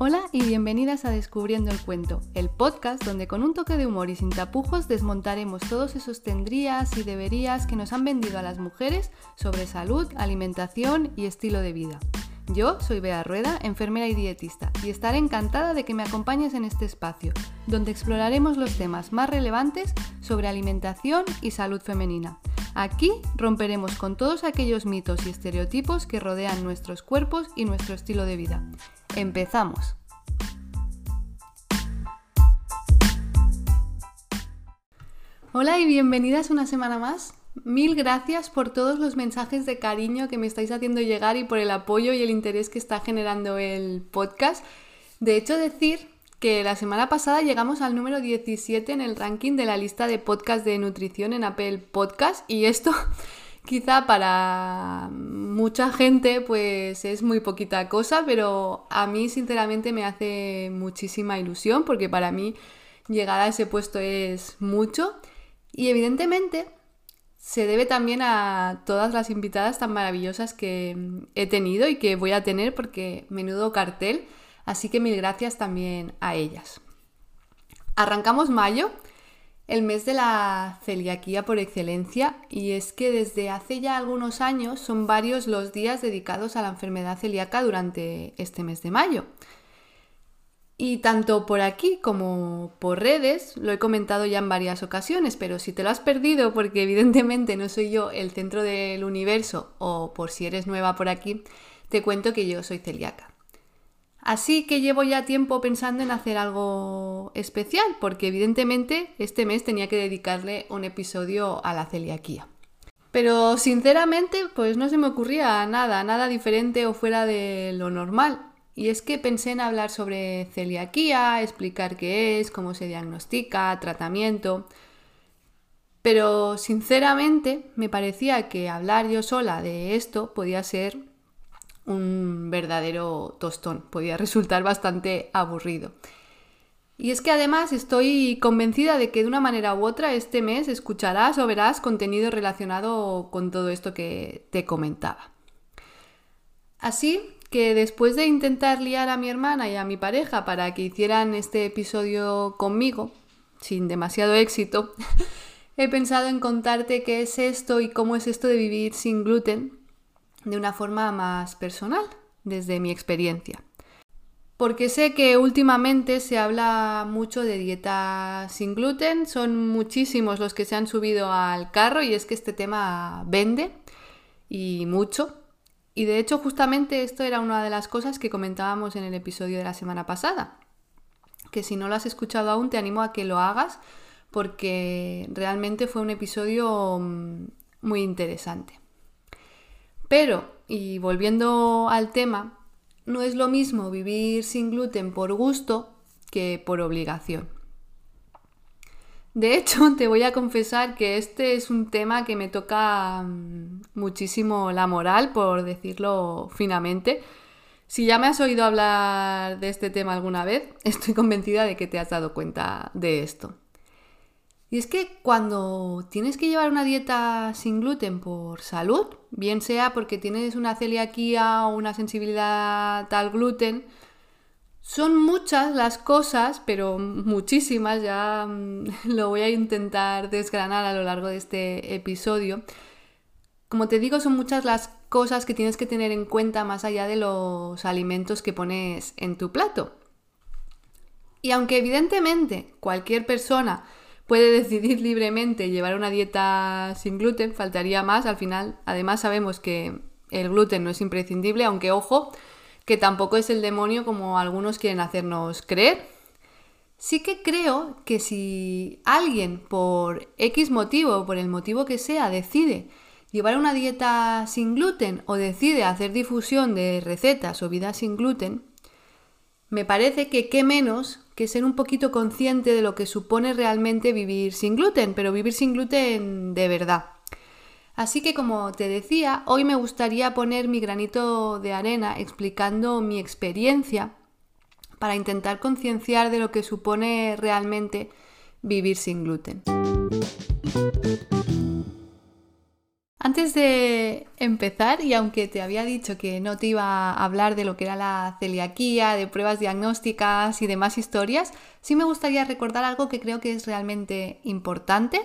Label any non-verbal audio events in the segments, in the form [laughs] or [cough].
Hola y bienvenidas a Descubriendo el Cuento, el podcast donde con un toque de humor y sin tapujos desmontaremos todos esos tendrías y deberías que nos han vendido a las mujeres sobre salud, alimentación y estilo de vida. Yo soy Bea Rueda, enfermera y dietista, y estaré encantada de que me acompañes en este espacio, donde exploraremos los temas más relevantes sobre alimentación y salud femenina. Aquí romperemos con todos aquellos mitos y estereotipos que rodean nuestros cuerpos y nuestro estilo de vida. Empezamos. Hola y bienvenidas una semana más. Mil gracias por todos los mensajes de cariño que me estáis haciendo llegar y por el apoyo y el interés que está generando el podcast. De hecho, decir que la semana pasada llegamos al número 17 en el ranking de la lista de podcast de nutrición en Apple Podcast y esto quizá para mucha gente pues es muy poquita cosa, pero a mí sinceramente me hace muchísima ilusión porque para mí llegar a ese puesto es mucho. Y evidentemente se debe también a todas las invitadas tan maravillosas que he tenido y que voy a tener porque menudo cartel, así que mil gracias también a ellas. Arrancamos mayo el mes de la celiaquía por excelencia y es que desde hace ya algunos años son varios los días dedicados a la enfermedad celíaca durante este mes de mayo. Y tanto por aquí como por redes lo he comentado ya en varias ocasiones, pero si te lo has perdido porque evidentemente no soy yo el centro del universo o por si eres nueva por aquí, te cuento que yo soy celíaca. Así que llevo ya tiempo pensando en hacer algo especial, porque evidentemente este mes tenía que dedicarle un episodio a la celiaquía. Pero sinceramente, pues no se me ocurría nada, nada diferente o fuera de lo normal. Y es que pensé en hablar sobre celiaquía, explicar qué es, cómo se diagnostica, tratamiento. Pero sinceramente me parecía que hablar yo sola de esto podía ser un verdadero tostón, podía resultar bastante aburrido. Y es que además estoy convencida de que de una manera u otra este mes escucharás o verás contenido relacionado con todo esto que te comentaba. Así que después de intentar liar a mi hermana y a mi pareja para que hicieran este episodio conmigo, sin demasiado éxito, [laughs] he pensado en contarte qué es esto y cómo es esto de vivir sin gluten de una forma más personal, desde mi experiencia. Porque sé que últimamente se habla mucho de dieta sin gluten, son muchísimos los que se han subido al carro y es que este tema vende y mucho. Y de hecho justamente esto era una de las cosas que comentábamos en el episodio de la semana pasada. Que si no lo has escuchado aún te animo a que lo hagas porque realmente fue un episodio mm, muy interesante. Pero, y volviendo al tema, no es lo mismo vivir sin gluten por gusto que por obligación. De hecho, [laughs] te voy a confesar que este es un tema que me toca mm, muchísimo la moral, por decirlo finamente. Si ya me has oído hablar de este tema alguna vez, [laughs] estoy convencida de que te has dado cuenta de esto. Y es que cuando tienes que llevar una dieta sin gluten por salud, bien sea porque tienes una celiaquía o una sensibilidad al gluten, son muchas las cosas, pero muchísimas, ya mm, [laughs] lo voy a intentar desgranar a lo largo de este episodio. Como te digo, son muchas las cosas que tienes que tener en cuenta más allá de los alimentos que pones en tu plato. Y aunque evidentemente cualquier persona puede [laughs] decidir libremente llevar una dieta sin gluten, faltaría más al final. Además sabemos que el gluten no es imprescindible, aunque ojo, que tampoco es el demonio como algunos quieren hacernos creer. Sí que creo que si alguien por X motivo, por el motivo que sea, decide llevar una dieta sin gluten o decide hacer difusión de recetas o vidas sin gluten, me parece que qué menos que ser un poquito consciente de lo que supone realmente vivir sin gluten, pero vivir sin gluten de verdad. Así que como te decía, hoy me gustaría poner mi granito de arena explicando mi experiencia para intentar concienciar de lo que supone realmente vivir sin gluten. Antes de empezar, y aunque te había dicho que no te iba a hablar de lo que era la celiaquía, de pruebas diagnósticas y demás historias, sí me gustaría recordar algo que creo que es realmente importante,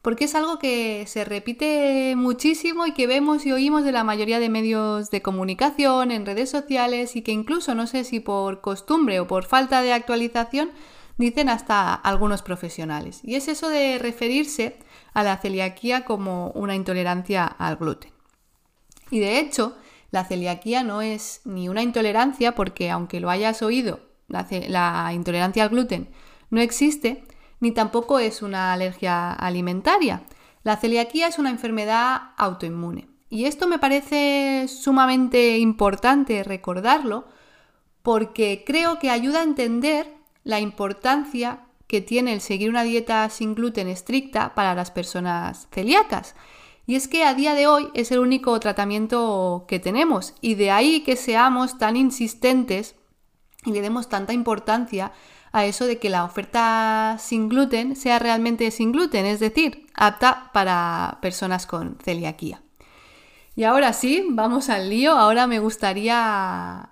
porque es algo que se repite muchísimo y que vemos y oímos de la mayoría de medios de comunicación, en redes sociales y que incluso no sé si por costumbre o por falta de actualización dicen hasta algunos profesionales. Y es eso de referirse a la celiaquía como una intolerancia al gluten. Y de hecho, la celiaquía no es ni una intolerancia porque aunque lo hayas oído, la, intolerancia al gluten no existe, ni tampoco es una alergia alimentaria. La celiaquía es una enfermedad autoinmune. Y esto me parece sumamente importante recordarlo porque creo que ayuda a entender la importancia que tiene el seguir una dieta sin gluten estricta para las personas celíacas. Y es que a día de hoy es el único tratamiento que tenemos y de ahí que seamos tan insistentes y le demos tanta importancia a eso de que la oferta sin gluten sea realmente sin gluten, es decir, apta para personas con celiaquía. Y ahora sí, vamos al lío. Ahora me gustaría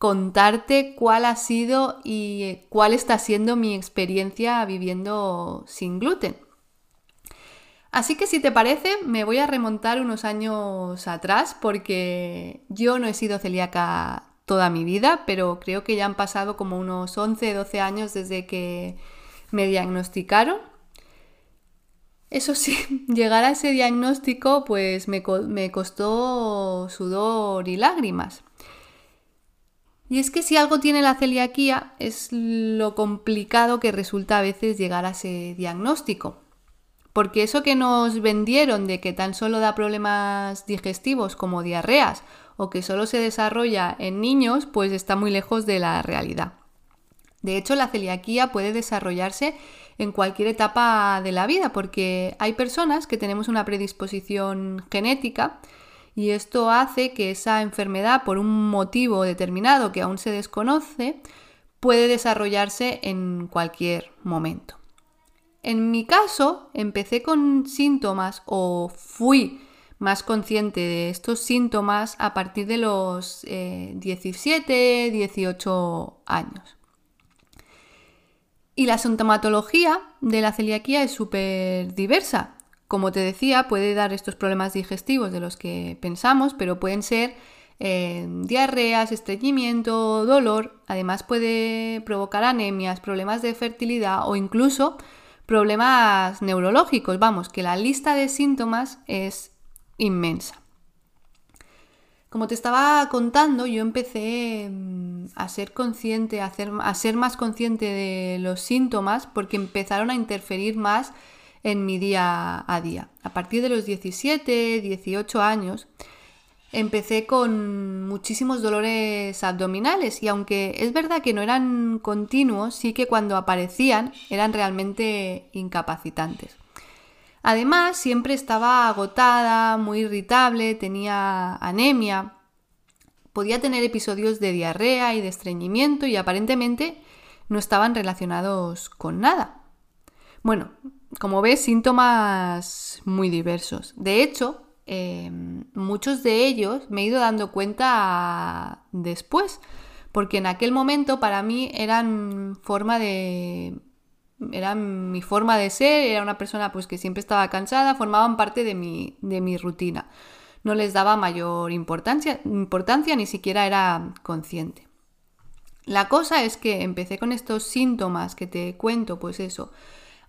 contarte cuál ha sido y cuál está siendo mi experiencia viviendo sin gluten. Así que si te parece, me voy a remontar unos años atrás porque yo no he sido celíaca toda mi vida, pero creo que ya han pasado como unos 11, 12 años desde que me diagnosticaron. Eso sí, [laughs] llegar a ese diagnóstico pues me, me costó sudor y lágrimas. Y es que si algo tiene la celiaquía es lo complicado que resulta a veces llegar a ese diagnóstico. Porque eso que nos vendieron de que tan solo da problemas digestivos como diarreas o que solo se desarrolla en niños, pues está muy lejos de la realidad. De hecho, la celiaquía puede desarrollarse en cualquier etapa de la vida porque hay personas que tenemos una predisposición genética y esto hace que esa enfermedad, por un motivo determinado que aún se desconoce, puede desarrollarse en cualquier momento. En mi caso, empecé con síntomas o fui más consciente de estos síntomas a partir de los 17, eh, 18 años. Y la sintomatología de la celiaquía es súper diversa. Como te decía, puede dar estos problemas digestivos de los que pensamos, pero pueden ser eh, diarreas, estreñimiento, dolor. Además puede provocar anemias, problemas de fertilidad o incluso problemas neurológicos. Vamos, que la lista de síntomas es inmensa. Como te estaba contando, yo empecé mm, a ser consciente, a, a ser más consciente de los síntomas porque empezaron a interferir más en mi día a día. A partir de los 17, 18 años, empecé con muchísimos dolores abdominales y aunque es verdad que no eran continuos, sí que cuando aparecían eran realmente incapacitantes. Además, siempre estaba agotada, muy irritable, tenía anemia, podía tener episodios de diarrea y de estreñimiento y aparentemente no estaban relacionados con nada. Bueno, como ves, síntomas muy diversos. De hecho, em, muchos de ellos me he ido dando cuenta después, porque en aquel momento para mí eran forma de eran mi forma de ser, era una persona pues que siempre estaba cansada, formaban parte de mi, de mi rutina. No les daba mayor importancia, importancia, ni siquiera era consciente. La cosa es que empecé con estos síntomas que te cuento, pues eso,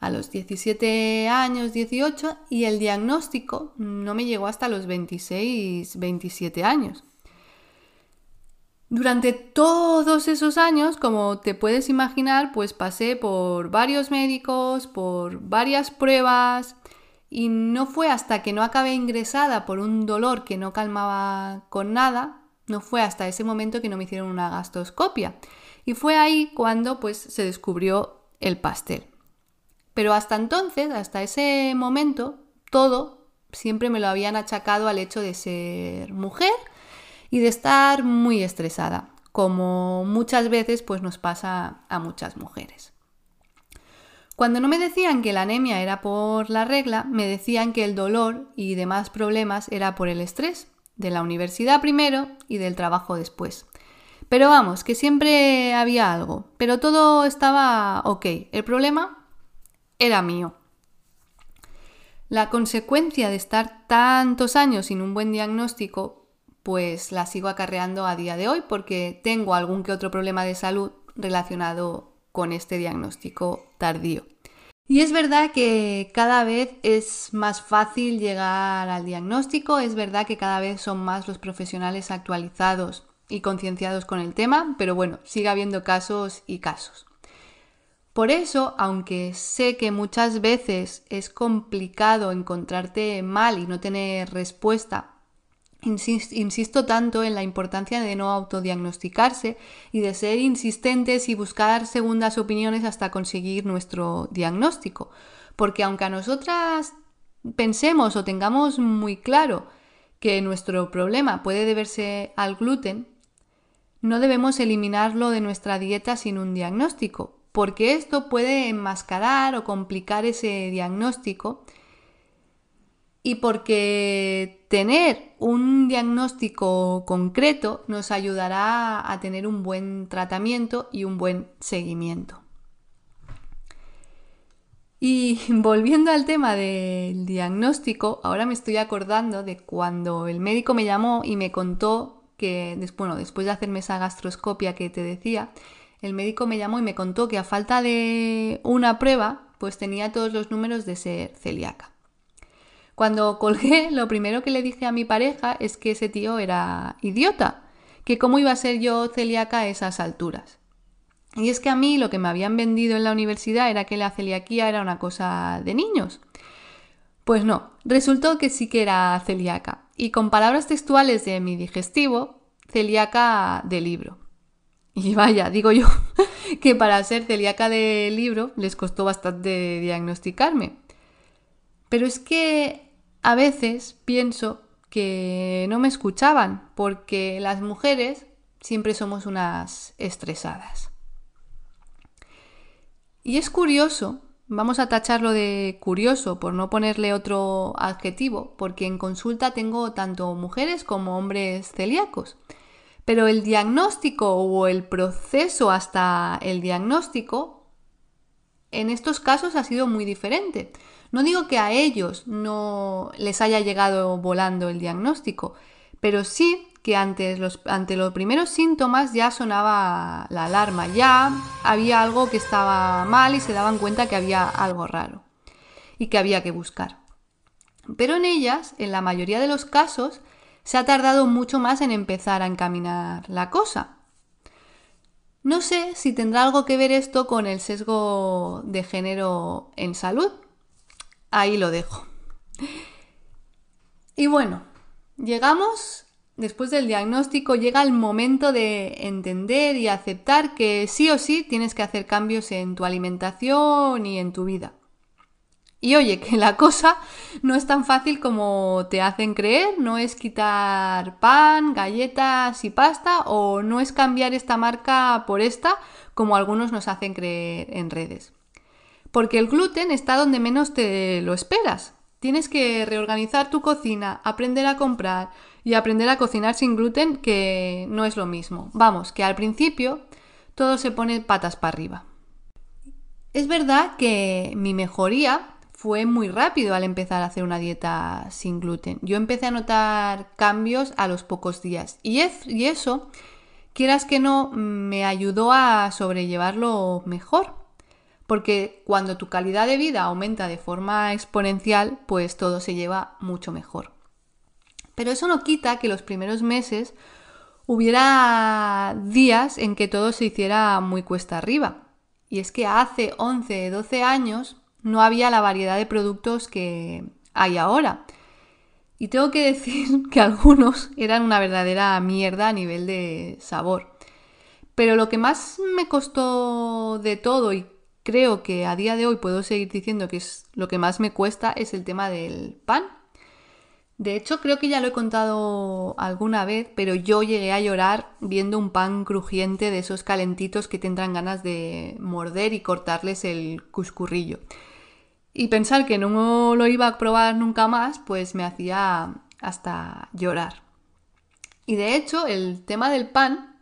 a los 17 años, 18, y el diagnóstico no me llegó hasta los 26, 27 años. Durante todos esos años, como te puedes imaginar, pues pasé por varios médicos, por varias pruebas, y no fue hasta que no acabé ingresada por un dolor que no calmaba con nada, no fue hasta ese momento que no me hicieron una gastroscopia. Y fue ahí cuando pues se descubrió el pastel. Pero hasta entonces, hasta ese momento, todo siempre me lo habían achacado al hecho de ser mujer y de estar muy estresada, como muchas veces pues nos pasa a muchas mujeres. Cuando no me decían que la anemia era por la regla, me decían que el dolor y demás problemas era por el estrés, de la universidad primero y del trabajo después. Pero vamos, que siempre había algo, pero todo estaba ok. El problema era mío. La consecuencia de estar tantos años sin un buen diagnóstico, pues la sigo acarreando a día de hoy porque tengo algún que otro problema de salud relacionado con este diagnóstico tardío. Y es verdad que cada vez es más fácil llegar al diagnóstico, es verdad que cada vez son más los profesionales actualizados y concienciados con el tema, pero bueno, sigue habiendo casos y casos. Por eso, aunque sé que muchas veces es complicado encontrarte mal y no tener respuesta, insisto tanto en la importancia de no autodiagnosticarse y de ser insistentes y buscar segundas opiniones hasta conseguir nuestro diagnóstico. Porque aunque a nosotras pensemos o tengamos muy claro que nuestro problema puede deberse al gluten, no debemos eliminarlo de nuestra dieta sin un diagnóstico, porque esto puede enmascarar o complicar ese diagnóstico y porque tener un diagnóstico concreto nos ayudará a tener un buen tratamiento y un buen seguimiento. Y [laughs] volviendo al tema del diagnóstico, ahora me estoy acordando de cuando el médico me llamó y me contó que, bueno, después de hacerme esa gastroscopia que te decía, el médico me llamó y me contó que a falta de una prueba, pues tenía todos los números de ser celíaca. Cuando colgué, [laughs] lo primero que le dije a mi pareja es que ese tío era idiota, que cómo iba a ser yo celíaca a esas alturas. Y es que a mí lo que me habían vendido en la universidad era que la celiaquía era una cosa de niños. Pues no, resultó que sí que era celíaca. Y con palabras textuales de mi digestivo, celíaca de libro. Y vaya, digo yo [laughs] que para ser celíaca de libro les costó bastante diagnosticarme. Pero es que a veces pienso que no me escuchaban porque las mujeres siempre somos unas estresadas. Y es curioso, vamos a tacharlo de curioso por no ponerle otro adjetivo, porque en consulta tengo tanto mujeres como hombres celíacos. Pero el diagnóstico o el proceso hasta el diagnóstico en estos casos ha sido muy diferente. No digo que a ellos no les haya llegado volando el diagnóstico, pero sí que ante los, ante los primeros síntomas ya sonaba la alarma, ya había algo que estaba mal y se daban cuenta que había algo raro y que había que buscar. Pero en ellas, en la mayoría de los casos, se ha tardado mucho más en empezar a encaminar la cosa. No sé si tendrá algo que ver esto con el sesgo de género en salud. Ahí lo dejo. Y bueno, llegamos, después del diagnóstico, llega el momento de entender y aceptar que sí o sí tienes que hacer cambios en tu alimentación y en tu vida. Y oye, que la cosa no es tan fácil como te hacen creer, no es quitar pan, galletas y pasta o no es cambiar esta marca por esta como algunos nos hacen creer en redes. Porque el gluten está donde menos te lo esperas. Tienes que reorganizar tu cocina, aprender a comprar y aprender a cocinar sin gluten, que no es lo mismo. Vamos, que al principio todo se pone patas para arriba. Es verdad que mi mejoría fue muy rápido al empezar a hacer una dieta sin gluten. Yo empecé a notar cambios a los pocos días y, y eso, quieras que no, me ayudó a sobrellevarlo mejor. Porque cuando tu calidad de vida aumenta de forma exponencial, pues todo se lleva mucho mejor. Pero eso no quita que los primeros meses hubiera días en que todo se hiciera muy cuesta arriba. Y es que hace 11, 12 años no había la variedad de productos que hay ahora. Y tengo que decir [laughs] que algunos eran una verdadera mierda a nivel de sabor. Pero lo que más me costó de todo y creo que a día de hoy puedo seguir diciendo que es lo que más me cuesta es el tema del pan. De hecho, creo que ya lo he contado alguna vez, pero yo llegué a llorar viendo un pan crujiente de esos calentitos que tendrán ganas de morder y cortarles el cuscurrillo. Y pensar que no lo iba a probar nunca más, pues me hacía hasta llorar. Y de hecho, el tema del pan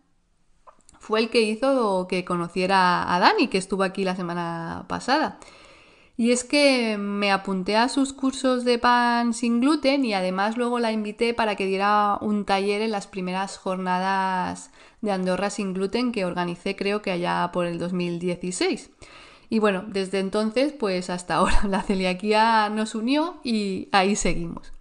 fue el que hizo que conociera a Dani, que estuvo aquí la semana pasada. Y es que me apunté a sus cursos de pan sin gluten y además luego la invité para que diera un taller en las primeras jornadas de Andorra sin gluten que organicé creo que allá por el 2016. Y bueno, desde entonces pues hasta ahora [laughs] la celiaquía nos unió y ahí seguimos.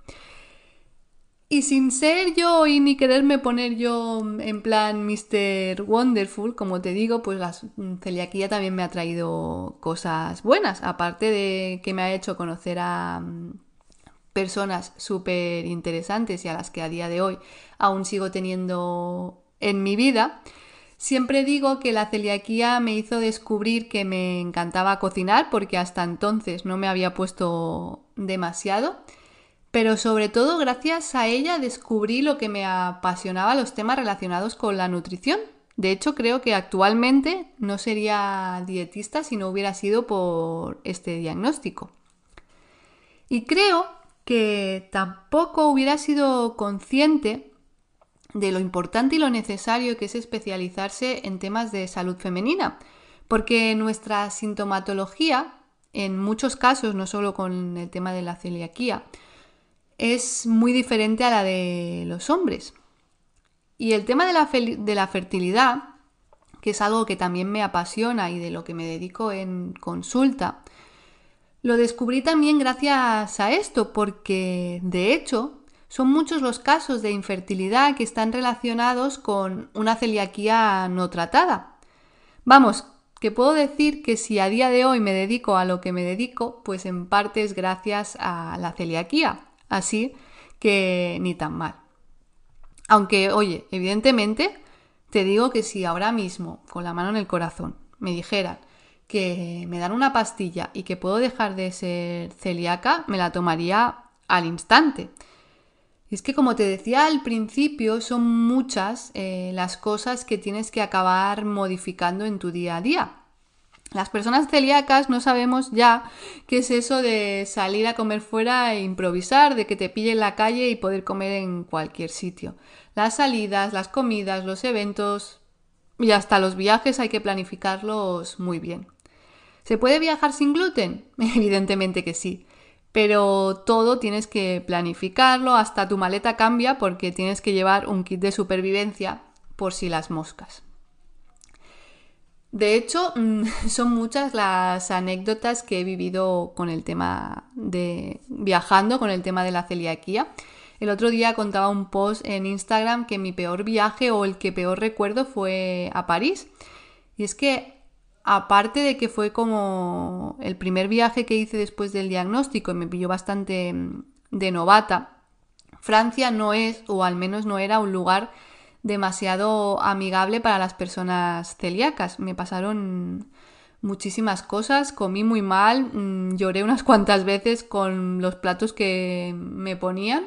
Y sin ser yo y ni quererme poner yo en plan Mr. Wonderful, como te digo, pues la celiaquía también me ha traído cosas buenas, aparte de que me ha hecho conocer a mm, personas súper interesantes y a las que a día de hoy aún sigo teniendo en mi vida. Siempre digo que la celiaquía me hizo descubrir que me encantaba cocinar porque hasta entonces no me había puesto demasiado pero sobre todo gracias a ella descubrí lo que me apasionaba los temas relacionados con la nutrición. De hecho, creo que actualmente no sería dietista si no hubiera sido por este diagnóstico. Y creo que tampoco hubiera sido consciente de lo importante y lo necesario que es especializarse en temas de salud femenina, porque nuestra sintomatología, en muchos casos, no solo con el tema de la celiaquía, es muy diferente a la de los hombres. Y el tema de la, de la fertilidad, que es algo que también me apasiona y de lo que me dedico en consulta, lo descubrí también gracias a esto, porque de hecho son muchos los casos de infertilidad que están relacionados con una celiaquía no tratada. Vamos, que puedo decir que si a día de hoy me dedico a lo que me dedico, pues en parte es gracias a la celiaquía. Así que ni tan mal. Aunque, oye, evidentemente, te digo que si ahora mismo, con la mano en el corazón, me dijeran que me dan una pastilla y que puedo dejar de ser celíaca, me la tomaría al instante. Y es que como te decía al principio, son muchas eh, las cosas que tienes que acabar modificando en tu día a día. Las personas celíacas no sabemos ya qué es eso de salir a comer fuera e improvisar, de que te pille en la calle y poder comer en cualquier sitio. Las salidas, las comidas, los eventos y hasta los viajes hay que planificarlos muy bien. ¿Se puede viajar sin gluten? [laughs] Evidentemente que sí, pero todo tienes que planificarlo, hasta tu maleta cambia porque tienes que llevar un kit de supervivencia por si las moscas. De hecho, mm, [laughs] son muchas las anécdotas que he vivido con el tema de viajando, con el tema de la celiaquía. El otro día contaba un post en Instagram que mi peor viaje o el que peor recuerdo fue a París. Y es que, aparte de que fue como el primer viaje que hice después del diagnóstico y me pilló bastante mm, de novata, Francia no es, o al menos no era, un lugar demasiado amigable para las personas celíacas. Me pasaron muchísimas cosas, comí muy mal, mm, lloré unas [laughs] cuantas veces con los platos que me ponían.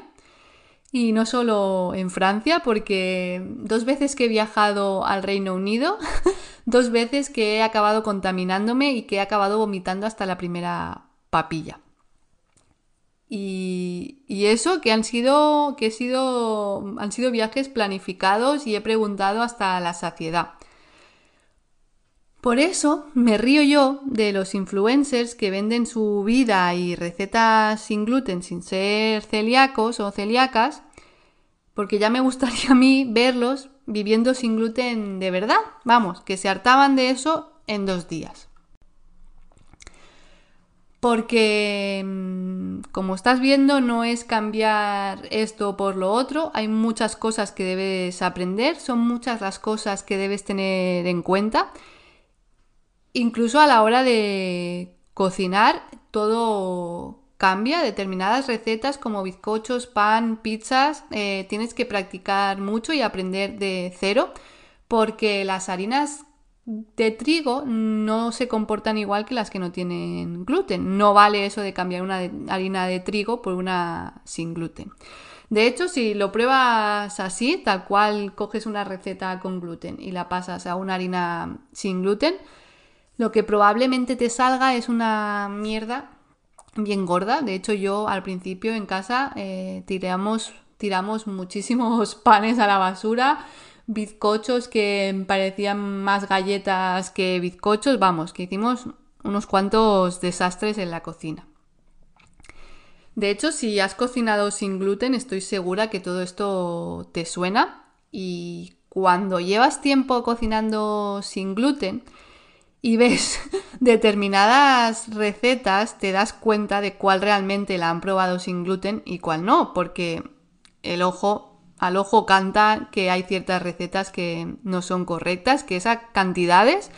Y no solo en Francia, porque dos veces que he viajado al Reino Unido, [laughs] dos veces que he acabado contaminándome y que he acabado vomitando hasta la primera papilla. Y, eso que han sido, que he sido, han sido viajes planificados y he preguntado hasta la saciedad. Por eso me río yo de los influencers que venden su vida y recetas sin gluten sin ser celíacos o celíacas, porque ya me gustaría a mí verlos viviendo sin gluten de verdad. Vamos, que se hartaban de eso en dos días. Porque, mm, como estás viendo, no es cambiar esto por lo otro, hay muchas cosas que debes aprender, son muchas las cosas que debes tener en cuenta. Incluso a la hora de cocinar, todo cambia, determinadas recetas como bizcochos, pan, pizzas, eh, tienes que practicar mucho y aprender de cero, porque las harinas de trigo no se comportan igual que las que no tienen gluten. No vale eso de cambiar una harina de trigo por una sin gluten. De hecho, si lo pruebas así, tal cual coges una receta con gluten y la pasas a una harina sin gluten, lo que probablemente te salga es una mierda bien gorda. De hecho, yo al principio en casa eh, tiramos, tiramos muchísimos [laughs] panes a la basura bizcochos que parecían más galletas que bizcochos, vamos, que hicimos unos cuantos desastres en la cocina. De hecho, si has cocinado sin gluten, estoy segura que todo esto te suena y cuando llevas tiempo cocinando sin gluten y ves [laughs] determinadas recetas, te das cuenta de cuál realmente la han probado sin gluten y cuál no, porque el ojo al ojo canta que hay ciertas recetas que no son correctas, que esas cantidades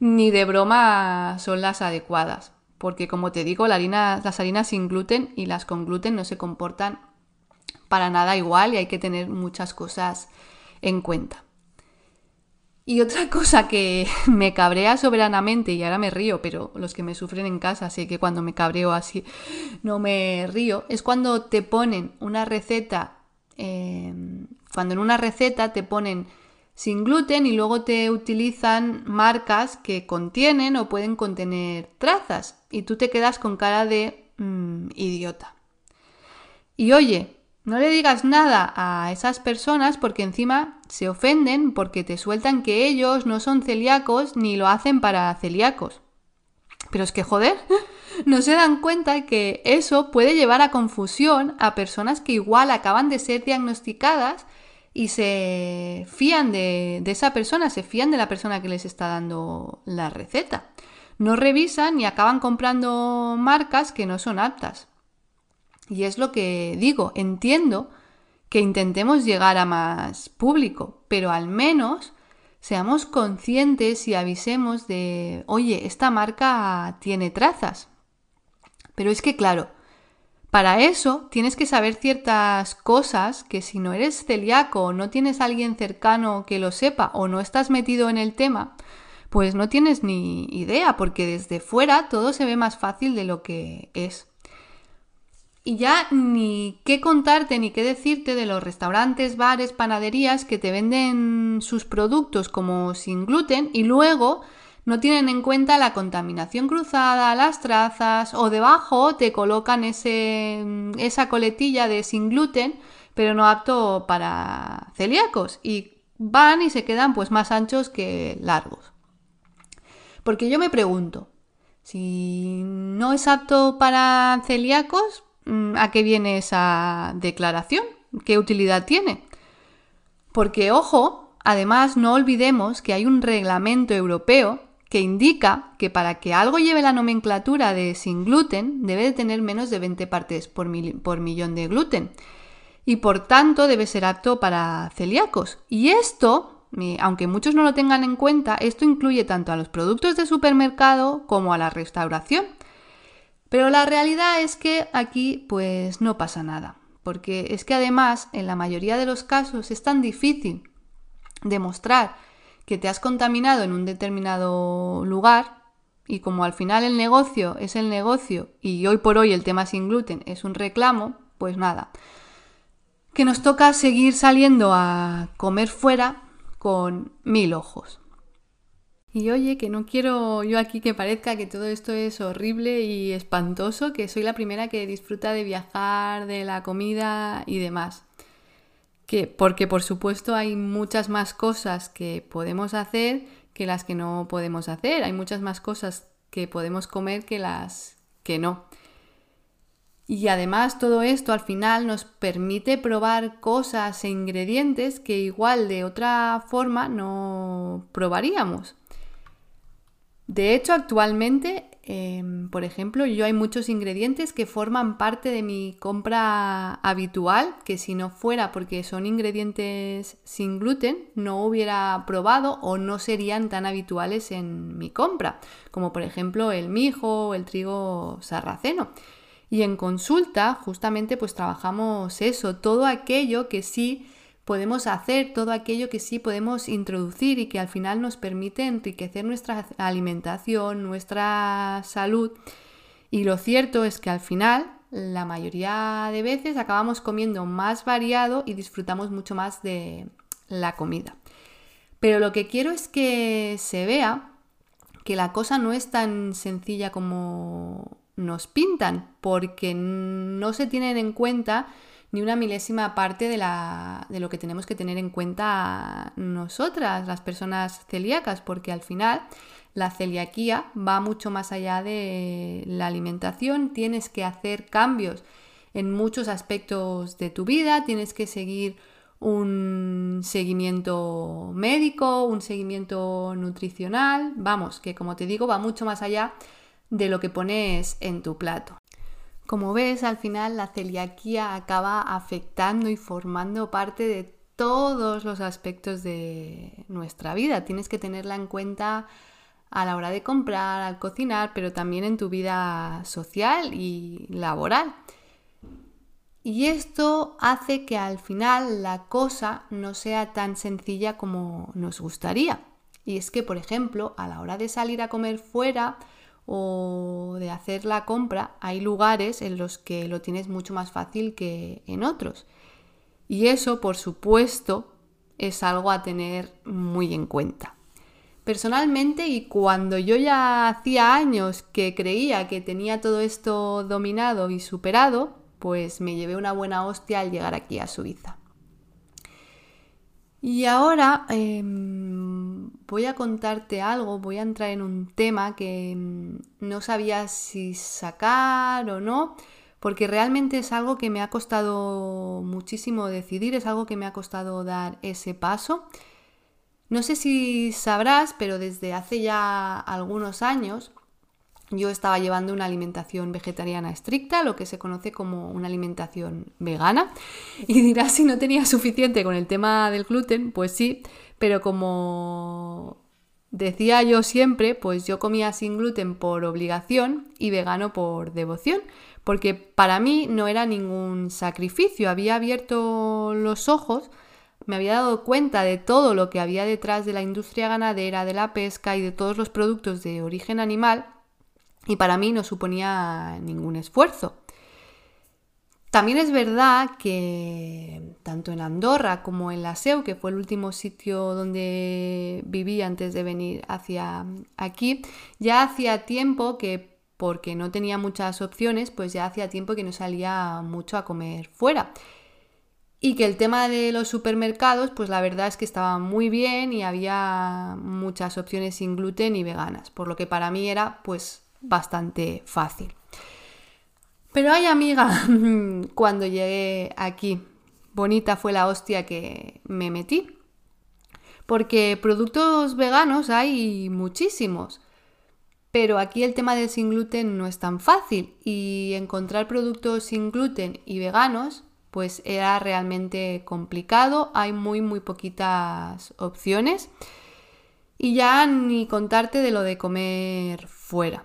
ni de broma son las adecuadas. Porque como te digo, las harinas sin gluten y las con gluten no se comportan para nada igual y hay que tener muchas cosas en cuenta. Y otra [laughs] cosa que me cabrea soberanamente, y ahora me río, pero los que me sufren en casa sé que cuando me cabreo así no me río, es cuando te ponen una receta Em, cuando en una receta te ponen sin gluten y luego te utilizan marcas que contienen o pueden contener trazas y tú te quedas con cara de mm, idiota. Y oye, no le digas nada a esas personas porque encima se ofenden porque te sueltan que ellos no son celíacos ni lo hacen para celíacos. Pero es que joder, [laughs] no se dan cuenta que eso puede llevar a confusión a personas que igual acaban de ser diagnosticadas y se fían de, esa persona, se fían de la persona que les está dando la receta. No revisan y acaban comprando marcas que no son aptas. Y es lo que digo, entiendo que intentemos llegar a más público, pero al menos seamos conscientes y avisemos de, oye, esta marca tiene trazas. Pero es que, claro, para eso tienes que saber ciertas cosas que si no eres celíaco o no tienes a alguien cercano que lo sepa o no estás metido en el tema, pues no tienes ni idea, porque desde fuera todo se ve más fácil de lo que es. Y ya ni qué contarte ni qué decirte de los restaurantes, bares, panaderías que te venden sus productos como sin gluten y luego no tienen en cuenta la contaminación cruzada, las trazas o debajo te colocan ese, esa coletilla de sin gluten pero no apto para celíacos y van y se quedan pues más anchos que largos. Porque yo me pregunto, si no es apto para celíacos, a qué viene esa declaración, qué utilidad tiene. Porque, ojo, además no olvidemos que hay un reglamento europeo que indica que para que algo lleve la nomenclatura de sin gluten debe de tener menos de 20 partes por, por millón de gluten y por tanto debe ser apto para celíacos. Y esto, aunque muchos no lo tengan en cuenta, esto incluye tanto a los productos de supermercado como a la restauración. Pero la realidad es que aquí pues no pasa nada, porque es que además en la mayoría de los casos es tan difícil demostrar que te has contaminado en un determinado lugar y como al final el negocio es el negocio y hoy por hoy el tema sin gluten es un reclamo, pues nada, que nos toca seguir saliendo a comer fuera con mil ojos. Y oye, que no quiero yo aquí que parezca que todo esto es horrible y espantoso, que soy la primera que disfruta de viajar, de la comida y demás. Que, porque por supuesto hay muchas más cosas que podemos hacer que las que no podemos hacer. Hay muchas más cosas que podemos comer que las que no. Y además todo esto al final nos permite probar cosas e ingredientes que igual de otra forma no probaríamos. De hecho, actualmente, em, por ejemplo, yo hay muchos ingredientes que forman parte de mi compra habitual, que si no fuera porque son ingredientes sin gluten, no hubiera probado o no serían tan habituales en mi compra, como por ejemplo el mijo o el trigo sarraceno. Y en consulta, justamente, pues trabajamos eso, todo aquello que sí podemos hacer todo aquello que sí podemos introducir y que al final nos permite enriquecer nuestra alimentación, nuestra salud. Y lo cierto es que al final, la mayoría de veces acabamos comiendo más variado y disfrutamos mucho más de la comida. Pero lo que quiero es que se vea que la cosa no es tan sencilla como nos pintan, porque no se tienen en cuenta ni una milésima parte de, la, de lo que tenemos que tener en cuenta nosotras, las personas celíacas, porque al final la celiaquía va mucho más allá de la alimentación, tienes que hacer cambios en muchos aspectos de tu vida, tienes que seguir un seguimiento médico, un seguimiento nutricional, vamos, que como te digo va mucho más allá de lo que pones en tu plato. Como ves, al final la celiaquía acaba afectando y formando parte de todos los aspectos de nuestra vida. Tienes que tenerla en cuenta a la hora de comprar, al cocinar, pero también en tu vida social y laboral. Y esto hace que al final la cosa no sea tan sencilla como nos gustaría. Y es que, por ejemplo, a la hora de salir a comer fuera, o de hacer la compra, hay lugares en los que lo tienes mucho más fácil que en otros. Y eso, por supuesto, es algo a tener muy en cuenta. Personalmente, y cuando yo ya hacía años que creía que tenía todo esto dominado y superado, pues me llevé una buena hostia al llegar aquí a Suiza. Y ahora em, voy a contarte algo, voy a entrar en un tema que em, no sabía si sacar o no, porque realmente es algo que me ha costado muchísimo decidir, es algo que me ha costado dar ese paso. No sé si sabrás, pero desde hace ya algunos años yo estaba llevando una alimentación vegetariana estricta, lo que se conoce como una alimentación vegana. Y dirás si no tenía suficiente con el tema del gluten, pues sí, pero como decía yo siempre, pues yo comía sin gluten por obligación y vegano por devoción, porque para mí no era ningún sacrificio, había abierto los ojos, me había dado cuenta de todo lo que había detrás de la industria ganadera, de la pesca y de todos los productos de origen animal y para mí no suponía ningún esfuerzo. También es verdad que tanto en Andorra como en la SEU, que fue el último sitio donde viví antes de venir hacia aquí, ya hacía tiempo que, porque no tenía muchas opciones, pues ya hacía tiempo que no salía mucho a comer fuera. Y que el tema de los supermercados, pues la verdad es que estaba muy bien y había muchas opciones sin gluten y veganas, por lo que para mí era pues bastante fácil. Pero ay amiga, [laughs] cuando llegué aquí, bonita fue la hostia que me metí. Porque productos veganos hay muchísimos. Pero aquí el tema del sin gluten no es tan fácil y encontrar productos sin gluten y veganos pues era realmente complicado, hay muy muy poquitas opciones y ya ni contarte de lo de comer fuera.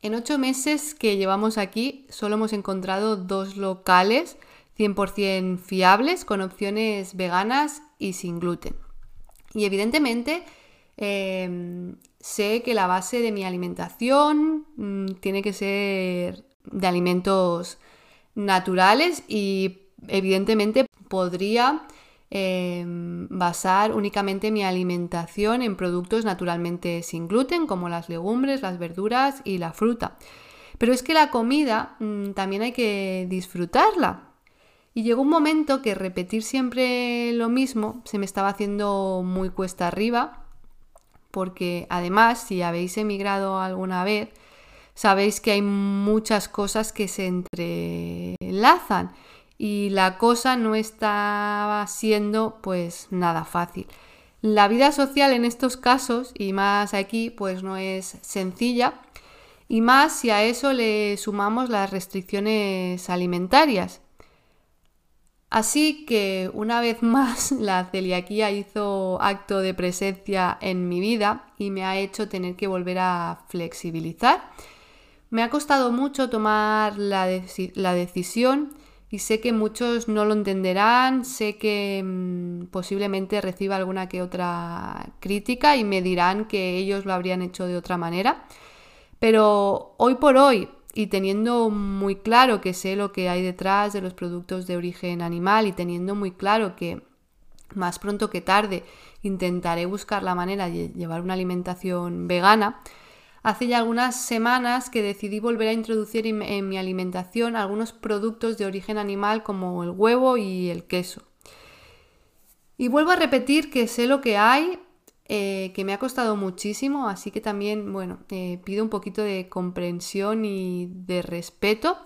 En ocho meses que llevamos aquí, solo hemos encontrado dos locales 100% fiables con opciones veganas y sin gluten. Y evidentemente em, sé que la base de mi alimentación mm, tiene que ser de alimentos naturales y evidentemente podría Em, basar únicamente mi alimentación en productos naturalmente sin gluten, como las legumbres, las verduras y la fruta. Pero es que la comida mm, también hay que disfrutarla. Y llegó un momento que repetir siempre lo mismo se me estaba haciendo muy cuesta arriba, porque además, si habéis emigrado alguna vez, sabéis que hay muchas cosas que se entrelazan y la cosa no estaba siendo pues nada fácil. La vida social en estos casos y más aquí pues no es sencilla y más si a eso le sumamos las restricciones alimentarias. Así que una vez más [laughs] la celiaquía hizo acto de presencia en mi vida y me ha hecho tener que volver a flexibilizar. Me ha costado mucho tomar la, la decisión y sé que muchos no lo entenderán, sé que mm, posiblemente reciba alguna que otra crítica y me dirán que ellos lo habrían hecho de otra manera. Pero hoy por hoy, y teniendo muy claro que sé lo que hay detrás de los productos de origen animal y teniendo muy claro que más pronto que tarde intentaré buscar la manera de llevar una alimentación vegana, Hace ya algunas semanas que decidí volver a introducir en mi alimentación algunos productos de origen animal como el huevo y el queso. Y vuelvo a repetir que sé lo que hay, eh, que me ha costado muchísimo, así que también, bueno, eh, pido un poquito de comprensión y de respeto,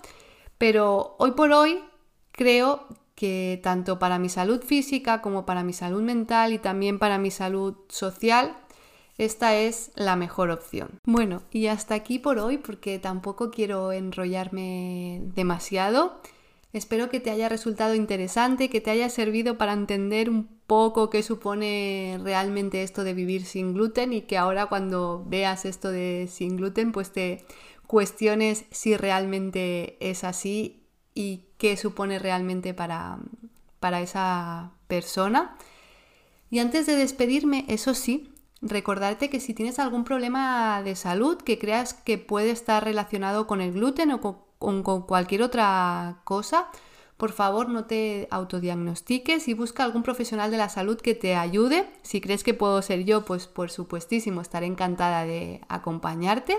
pero hoy por hoy creo que tanto para mi salud física como para mi salud mental y también para mi salud social esta es la mejor opción. Bueno, y hasta aquí por hoy porque tampoco quiero enrollarme demasiado. Espero que te haya resultado interesante, que te haya servido para entender un poco qué supone realmente esto de vivir sin gluten y que ahora cuando veas esto de sin gluten pues te cuestiones si realmente es así y qué supone realmente para, para esa persona. Y antes de despedirme, eso sí, recordarte que si tienes algún problema de salud que creas que puede estar relacionado con el gluten o con, cualquier otra cosa, por favor no te autodiagnostiques y busca algún profesional de la salud que te ayude. Si crees que puedo ser yo, pues por supuestísimo estaré encantada de acompañarte.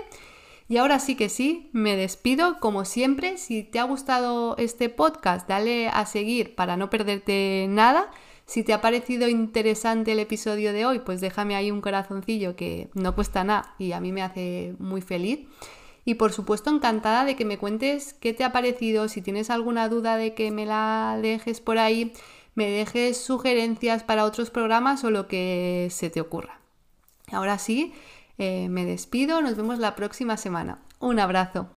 Y ahora sí que sí, me despido como siempre. Si te ha gustado este podcast, dale a seguir para no perderte nada. Si te ha parecido interesante el episodio de hoy, pues déjame ahí un corazoncillo que no cuesta nada y a mí me hace muy feliz. Y por supuesto encantada de que me cuentes qué te ha parecido, si tienes alguna duda de que me la dejes por ahí, me dejes sugerencias para otros programas o lo que se te ocurra. Ahora sí, eh, me despido, nos vemos la próxima semana. Un abrazo.